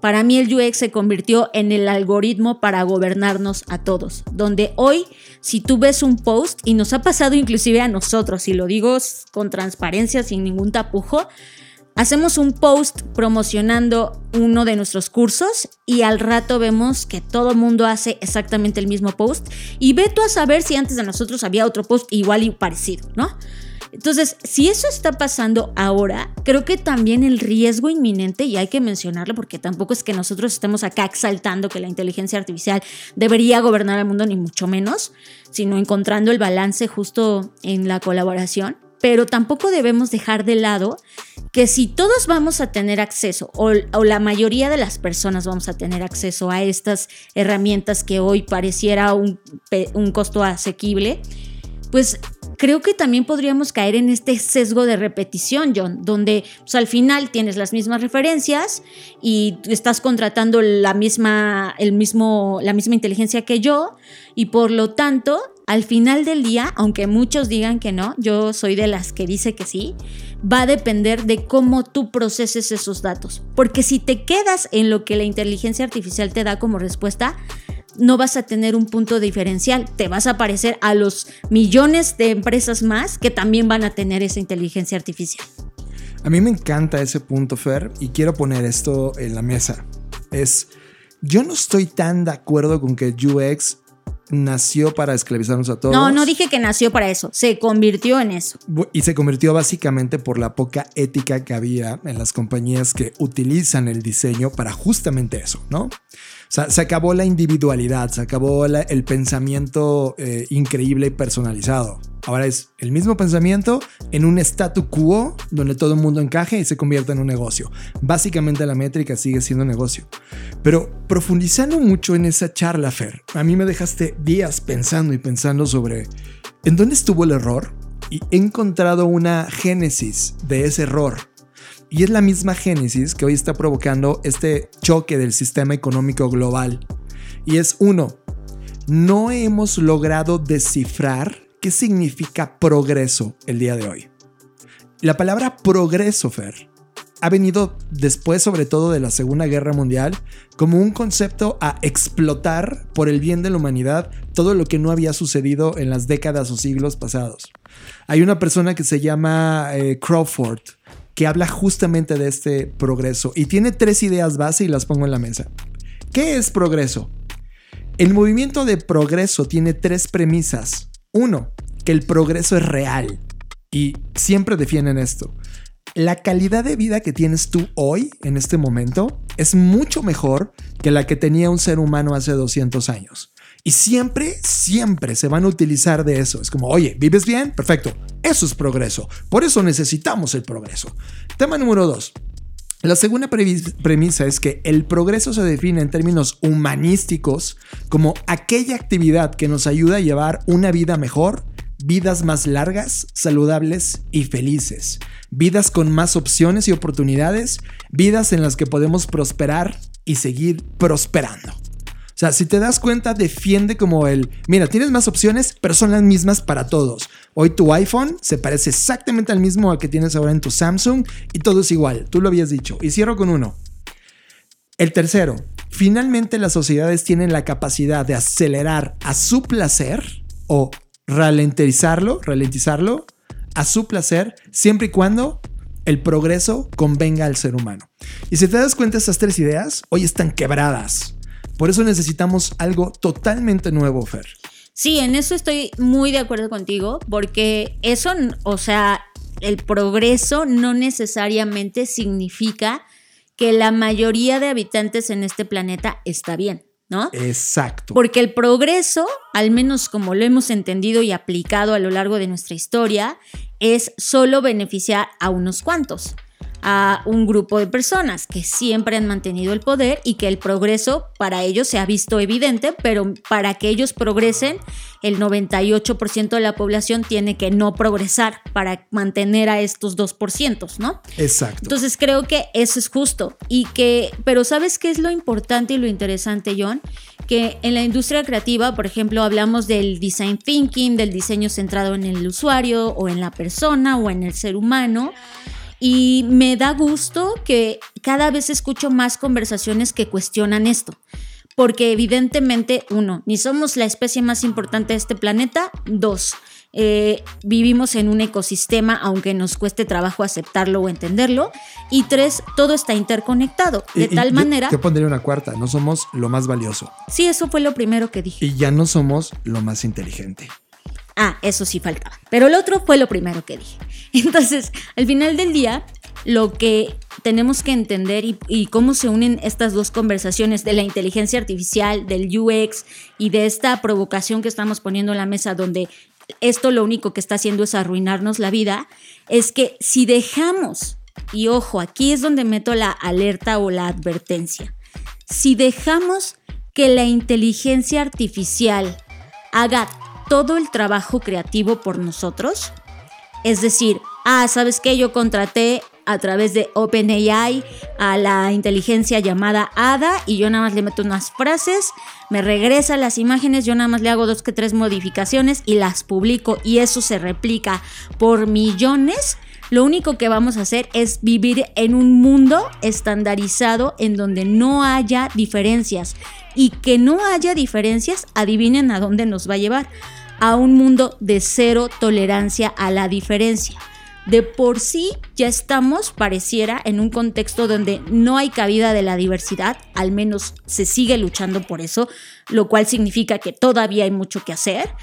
Para mí el UX se convirtió en el algoritmo para gobernarnos a todos, donde hoy si tú ves un post, y nos ha pasado inclusive a nosotros, y lo digo con transparencia, sin ningún tapujo, hacemos un post promocionando uno de nuestros cursos y al rato vemos que todo el mundo hace exactamente el mismo post y ve tú a saber si antes de nosotros había otro post igual y parecido, ¿no? Entonces, si eso está pasando ahora, creo que también el riesgo inminente, y hay que mencionarlo porque tampoco es que nosotros estemos acá exaltando que la inteligencia artificial debería gobernar el mundo, ni mucho menos, sino encontrando el balance justo en la colaboración. Pero tampoco debemos dejar de lado que si todos vamos a tener acceso, o, la mayoría de las personas vamos a tener acceso a estas herramientas que hoy pareciera un, un costo asequible, pues creo que también podríamos caer en este sesgo de repetición, John, donde pues, al final tienes las mismas referencias y estás contratando la misma, el mismo, la misma inteligencia que yo y por lo tanto, al final del día, aunque muchos digan que no, yo soy de las que dice que sí, va a depender de cómo tú proceses esos datos. Porque si te quedas en lo que la inteligencia artificial te da como respuesta, no vas a tener un punto diferencial. Te vas a parecer a los millones de empresas más que también van a tener esa inteligencia artificial. A mí me encanta ese punto, Fer, y quiero poner esto en la mesa. Es, yo no estoy tan de acuerdo con que UX nació para esclavizarnos a todos. No, no dije que nació para eso, se convirtió en eso. Y se convirtió básicamente por la poca ética que había en las compañías que utilizan el diseño para justamente eso, ¿no? sea, se acabó la individualidad, se acabó el pensamiento eh, increíble y personalizado. Ahora es el mismo pensamiento en un statu quo donde todo el mundo encaje y se convierte en un negocio. Básicamente la métrica sigue siendo negocio. Pero profundizando mucho en esa charla, Fer, a mí me dejaste días pensando y pensando sobre en dónde estuvo el error y he encontrado una génesis de ese error y es la misma génesis que hoy está provocando este choque del sistema económico global. Y es uno, no hemos logrado descifrar qué significa progreso el día de hoy. La palabra progreso, Fer, ha venido después, sobre todo de la Segunda Guerra Mundial, como un concepto a explotar por el bien de la humanidad todo lo que no había sucedido en las décadas o siglos pasados. Hay una persona que se llama eh, Crawford, que habla justamente de este progreso y tiene tres ideas base y las pongo en la mesa. ¿Qué es progreso? El movimiento de progreso tiene tres premisas. Uno, que el progreso es real y siempre defienden esto. La calidad de vida que tienes tú hoy, en este momento, es mucho mejor que la que tenía un ser humano hace 200 años. Y siempre, siempre se van a utilizar de eso. Es como, oye, ¿vives bien? Perfecto. Eso es progreso. Por eso necesitamos el progreso. Tema número dos. La segunda premisa es que el progreso se define en términos humanísticos como aquella actividad que nos ayuda a llevar una vida mejor, vidas más largas, saludables y felices, vidas con más opciones y oportunidades, vidas en las que podemos prosperar y seguir prosperando. O sea, si te das cuenta, defiende como el, mira, tienes más opciones, pero son las mismas para todos. Hoy tu iPhone se parece exactamente al mismo al que tienes ahora en tu Samsung y todo es igual, tú lo habías dicho. Y cierro con uno. El tercero, finalmente las sociedades tienen la capacidad de acelerar a su placer o ralentizarlo, ralentizarlo a su placer, siempre y cuando el progreso convenga al ser humano. Y si te das cuenta, estas tres ideas hoy están quebradas. Por eso necesitamos algo totalmente nuevo, Fer. Sí, en eso estoy muy de acuerdo contigo, porque eso, o sea, el progreso no necesariamente significa que la mayoría de habitantes en este planeta está bien, ¿no? Exacto. Porque el progreso, al menos como lo hemos entendido y aplicado a lo largo de nuestra historia, es solo beneficiar a unos cuantos a un grupo de personas que siempre han mantenido el poder y que el progreso para ellos se ha visto evidente, pero para que ellos progresen, el 98% de la población tiene que no progresar para mantener a estos 2%, ¿no? Exacto. Entonces creo que eso es justo y que, pero ¿sabes qué es lo importante y lo interesante, John? Que en la industria creativa, por ejemplo, hablamos del design thinking, del diseño centrado en el usuario o en la persona o en el ser humano. Y me da gusto que cada vez escucho más conversaciones que cuestionan esto. Porque evidentemente, uno, ni somos la especie más importante de este planeta. Dos, eh, vivimos en un ecosistema, aunque nos cueste trabajo aceptarlo o entenderlo. Y tres, todo está interconectado. De tal manera. Yo pondría una cuarta, no somos lo más valioso. Sí, eso fue lo primero que dije. Y ya no somos lo más inteligente. Ah, eso sí faltaba. Pero el otro fue lo primero que dije. Entonces, al final del día, lo que tenemos que entender y, cómo se unen estas dos conversaciones de la inteligencia artificial, del UX y de esta provocación que estamos poniendo en la mesa donde esto lo único que está haciendo es arruinarnos la vida, es que si dejamos, y ojo, aquí es donde meto la alerta o la advertencia, si dejamos que la inteligencia artificial haga todo el trabajo creativo por nosotros, es decir, ah, ¿sabes qué? Yo contraté a través de OpenAI a la inteligencia llamada ADA y yo nada más le meto unas frases, me regresa las imágenes, yo nada más le hago dos que tres modificaciones y las publico y eso se replica por millones. Lo único que vamos a hacer es vivir en un mundo estandarizado en donde no haya diferencias y que no haya diferencias, adivinen a dónde nos va a llevar, a un mundo de cero tolerancia a la diferencia de por sí ya estamos, pareciera, en un contexto donde no hay cabida de la diversidad, al menos se sigue luchando por eso, lo cual significa que todavía hay mucho que hacer.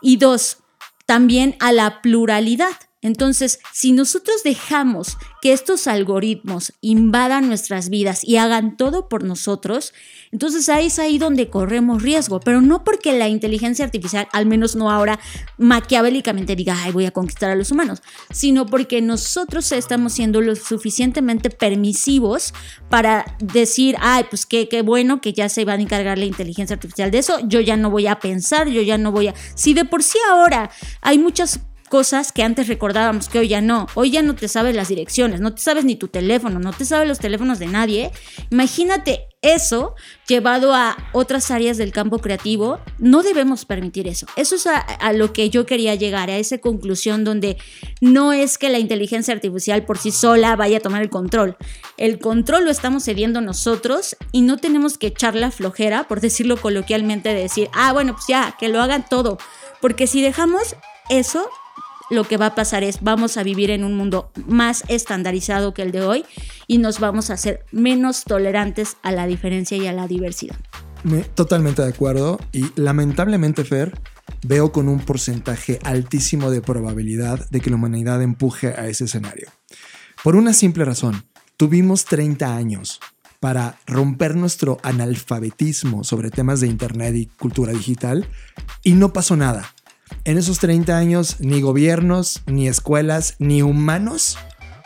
Y dos, también a la pluralidad. Entonces, si nosotros dejamos que estos algoritmos invadan nuestras vidas y hagan todo por nosotros, entonces ahí es ahí donde corremos riesgo, pero no porque la inteligencia artificial, al menos no ahora, maquiavélicamente diga, ay, voy a conquistar a los humanos, sino porque nosotros estamos siendo lo suficientemente permisivos para decir, ay, pues qué, qué bueno que ya se va a encargar la inteligencia artificial de eso, yo ya no voy a pensar, yo ya no voy a... Si de por sí ahora hay muchas cosas que antes recordábamos que hoy ya no. Hoy ya no te sabes las direcciones, no te sabes ni tu teléfono, no te sabes los teléfonos de nadie. Imagínate eso llevado a otras áreas del campo creativo. No debemos permitir eso. Eso es a, lo que yo quería llegar, a esa conclusión donde no es que la inteligencia artificial por sí sola vaya a tomar el control. El control lo estamos cediendo nosotros y no tenemos que echar la flojera, por decirlo coloquialmente, de decir, ah, bueno, pues ya, que lo hagan todo. Porque si dejamos eso, lo que va a pasar es vamos a vivir en un mundo más estandarizado que el de hoy y nos vamos a hacer menos tolerantes a la diferencia y a la diversidad. Totalmente de acuerdo y lamentablemente Fer, veo con un porcentaje altísimo de probabilidad de que la humanidad empuje a ese escenario. Por una simple razón, tuvimos 30 años para romper nuestro analfabetismo sobre temas de Internet y cultura digital y no pasó nada. En esos 30 años, ni gobiernos, ni escuelas, ni humanos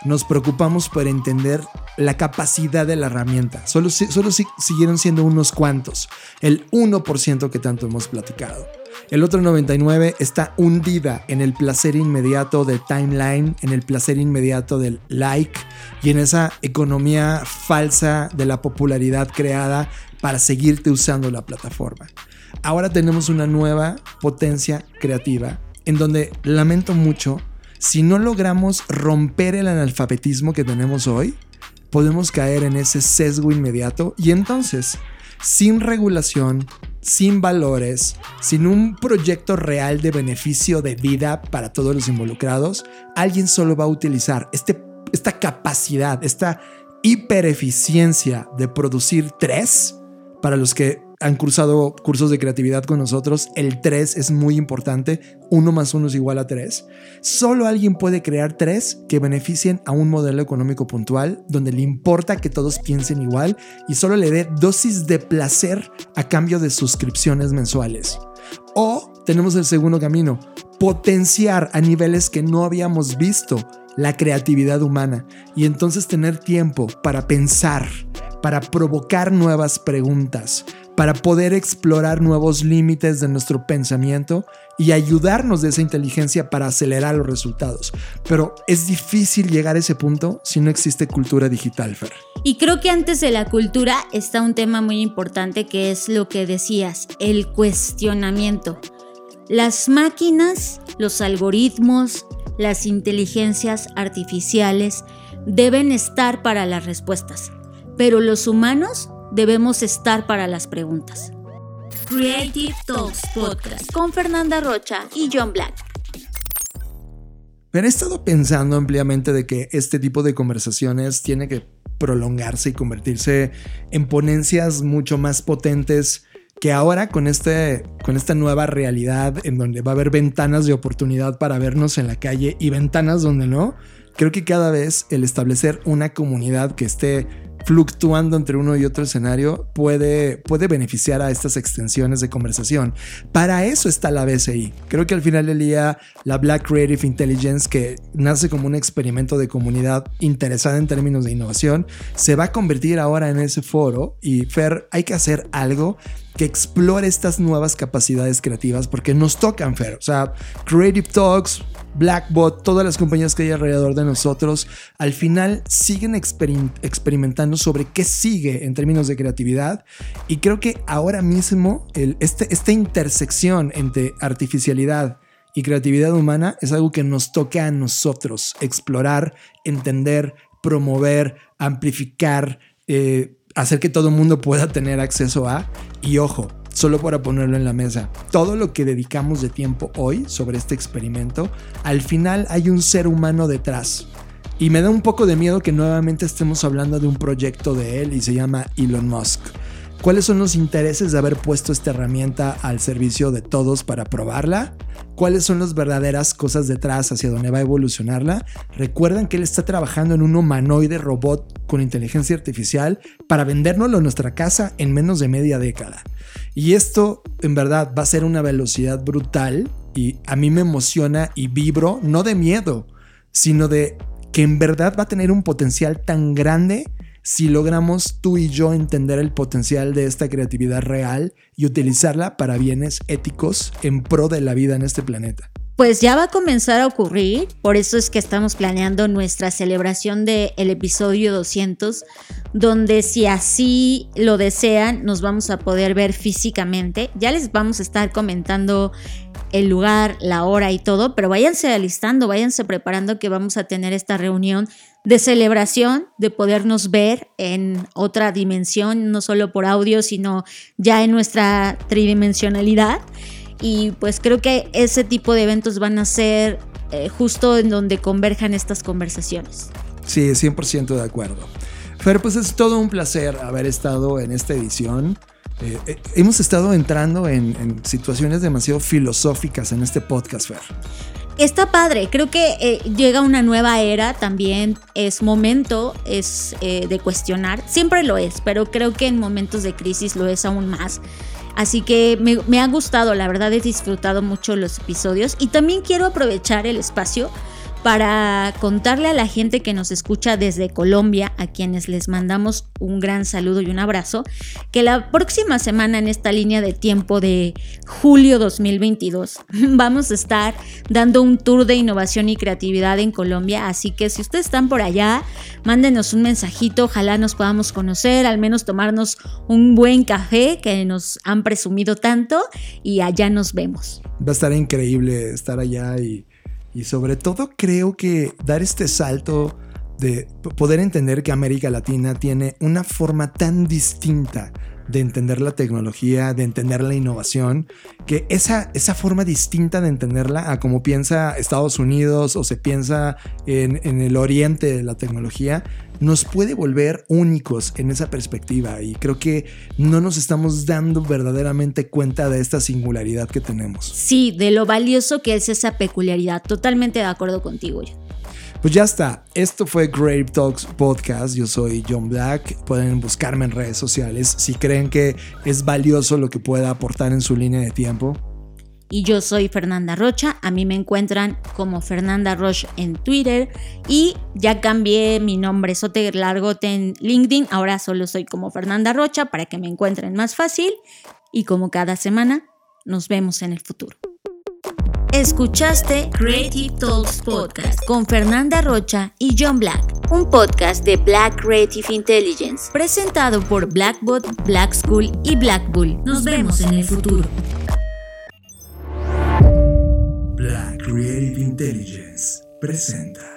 nos preocupamos por entender la capacidad de la herramienta. Solo, solo siguieron siendo unos cuantos, el 1% que tanto hemos platicado. El otro 99 está hundida en el placer inmediato del timeline, en el placer inmediato del like y en esa economía falsa de la popularidad creada para seguirte usando la plataforma. Ahora tenemos una nueva potencia creativa en donde lamento mucho, si no logramos romper el analfabetismo que tenemos hoy, podemos caer en ese sesgo inmediato y entonces, sin regulación, sin valores, sin un proyecto real de beneficio de vida para todos los involucrados, alguien solo va a utilizar este, esta capacidad, esta hipereficiencia de producir tres para los que han cursado cursos de creatividad con nosotros, el 3 es muy importante. 1 más 1 es igual a 3. Solo alguien puede crear 3 que beneficien a un modelo económico puntual, donde le importa que todos piensen igual y solo le dé dosis de placer a cambio de suscripciones mensuales. O tenemos el segundo camino, potenciar a niveles que no habíamos visto la creatividad humana y entonces tener tiempo para pensar, para provocar nuevas preguntas, para poder explorar nuevos límites de nuestro pensamiento y ayudarnos de esa inteligencia para acelerar los resultados. Pero es difícil llegar a ese punto si no existe cultura digital, Fer. Y creo que antes de la cultura está un tema muy importante que es lo que decías, el cuestionamiento. Las máquinas, los algoritmos, las inteligencias artificiales deben estar para las respuestas pero los humanos debemos estar para las preguntas. Creative Talks Podcast con Fernanda Rocha y John Black. Pero he estado pensando ampliamente de que este tipo de conversaciones tiene que prolongarse y convertirse en ponencias mucho más potentes que ahora con, este, con esta nueva realidad en donde va a haber ventanas de oportunidad para vernos en la calle y ventanas donde no, creo que cada vez el establecer una comunidad que esté fluctuando entre uno y otro escenario puede, puede beneficiar a estas extensiones de conversación. Para eso está la BCI. Creo que al final del día la Black Creative Intelligence, que nace como un experimento de comunidad interesada en términos de innovación, se va a convertir ahora en ese foro y Fer, hay que hacer algo que explore estas nuevas capacidades creativas porque nos tocan, Fer. O sea, Creative Talks, Blackbot, todas las compañías que hay alrededor de nosotros, al final siguen experimentando sobre qué sigue en términos de creatividad. Y creo que ahora mismo este, esta intersección entre artificialidad y creatividad humana es algo que nos toca a nosotros explorar, entender, promover, amplificar, eh, hacer que todo el mundo pueda tener acceso a. Y ojo, solo para ponerlo en la mesa, todo lo que dedicamos de tiempo hoy sobre este experimento, al final hay un ser humano detrás. Y me da un poco de miedo que nuevamente estemos hablando de un proyecto de él y se llama Elon Musk. ¿Cuáles son los intereses de haber puesto esta herramienta al servicio de todos para probarla? ¿Cuáles son las verdaderas cosas detrás hacia dónde va a evolucionarla? Recuerden que él está trabajando en un humanoide robot con inteligencia artificial para vendérnoslo en nuestra casa en menos de media década. Y esto en verdad va a ser una velocidad brutal y a mí me emociona y vibro, no de miedo, sino de que en verdad va a tener un potencial tan grande si logramos tú y yo entender el potencial de esta creatividad real y utilizarla para bienes éticos en pro de la vida en este planeta. Pues ya va a comenzar a ocurrir, por eso es que estamos planeando nuestra celebración del episodio 200, donde si así lo desean nos vamos a poder ver físicamente. Ya les vamos a estar comentando el lugar, la hora y todo, pero váyanse alistando, váyanse preparando que vamos a tener esta reunión de celebración, de podernos ver en otra dimensión, no solo por audio, sino ya en nuestra tridimensionalidad. Y pues creo que ese tipo de eventos van a ser eh, justo en donde converjan estas conversaciones. Sí, 100% de acuerdo. Fer, pues es todo un placer haber estado en esta edición. Eh, eh, hemos estado entrando en, en, situaciones demasiado filosóficas en este podcast, Fer. Está padre, creo que eh, llega una nueva era también, es momento, es eh, de cuestionar, siempre lo es, pero creo que en momentos de crisis lo es aún más. Así que me, me ha gustado, la verdad he disfrutado mucho los episodios y también quiero aprovechar el espacio para contarle a la gente que nos escucha desde Colombia, a quienes les mandamos un gran saludo y un abrazo, que la próxima semana en esta línea de tiempo de julio 2022 vamos a estar dando un tour de innovación y creatividad en Colombia, así que si ustedes están por allá, mándenos un mensajito, ojalá nos podamos conocer, al menos tomarnos un buen café que nos han presumido tanto y allá nos vemos. Va a estar increíble estar allá y y sobre todo creo que dar este salto de poder entender que América Latina tiene una forma tan distinta de entender la tecnología, de entender la innovación, que esa, esa forma distinta de entenderla a como piensa Estados Unidos o se piensa en, en el oriente de la tecnología, nos puede volver únicos en esa perspectiva y creo que no nos estamos dando verdaderamente cuenta de esta singularidad que tenemos. Sí, de lo valioso que es esa peculiaridad. Totalmente de acuerdo contigo. Pues ya está, esto fue Grave Talks Podcast, yo soy John Black, pueden buscarme en redes sociales si creen que es valioso lo que pueda aportar en su línea de tiempo. Y yo soy Fernanda Rocha, a mí me encuentran como Fernanda Roche en Twitter y ya cambié mi nombre sote largote en LinkedIn, ahora solo soy como Fernanda Rocha para que me encuentren más fácil y como cada semana nos vemos en el futuro. Escuchaste Creative Talks Podcast con Fernanda Rocha y John Black, un podcast de Black Creative Intelligence, presentado por Blackbot, Black School y Black Bull. Nos vemos en el futuro. Black Creative Intelligence presenta.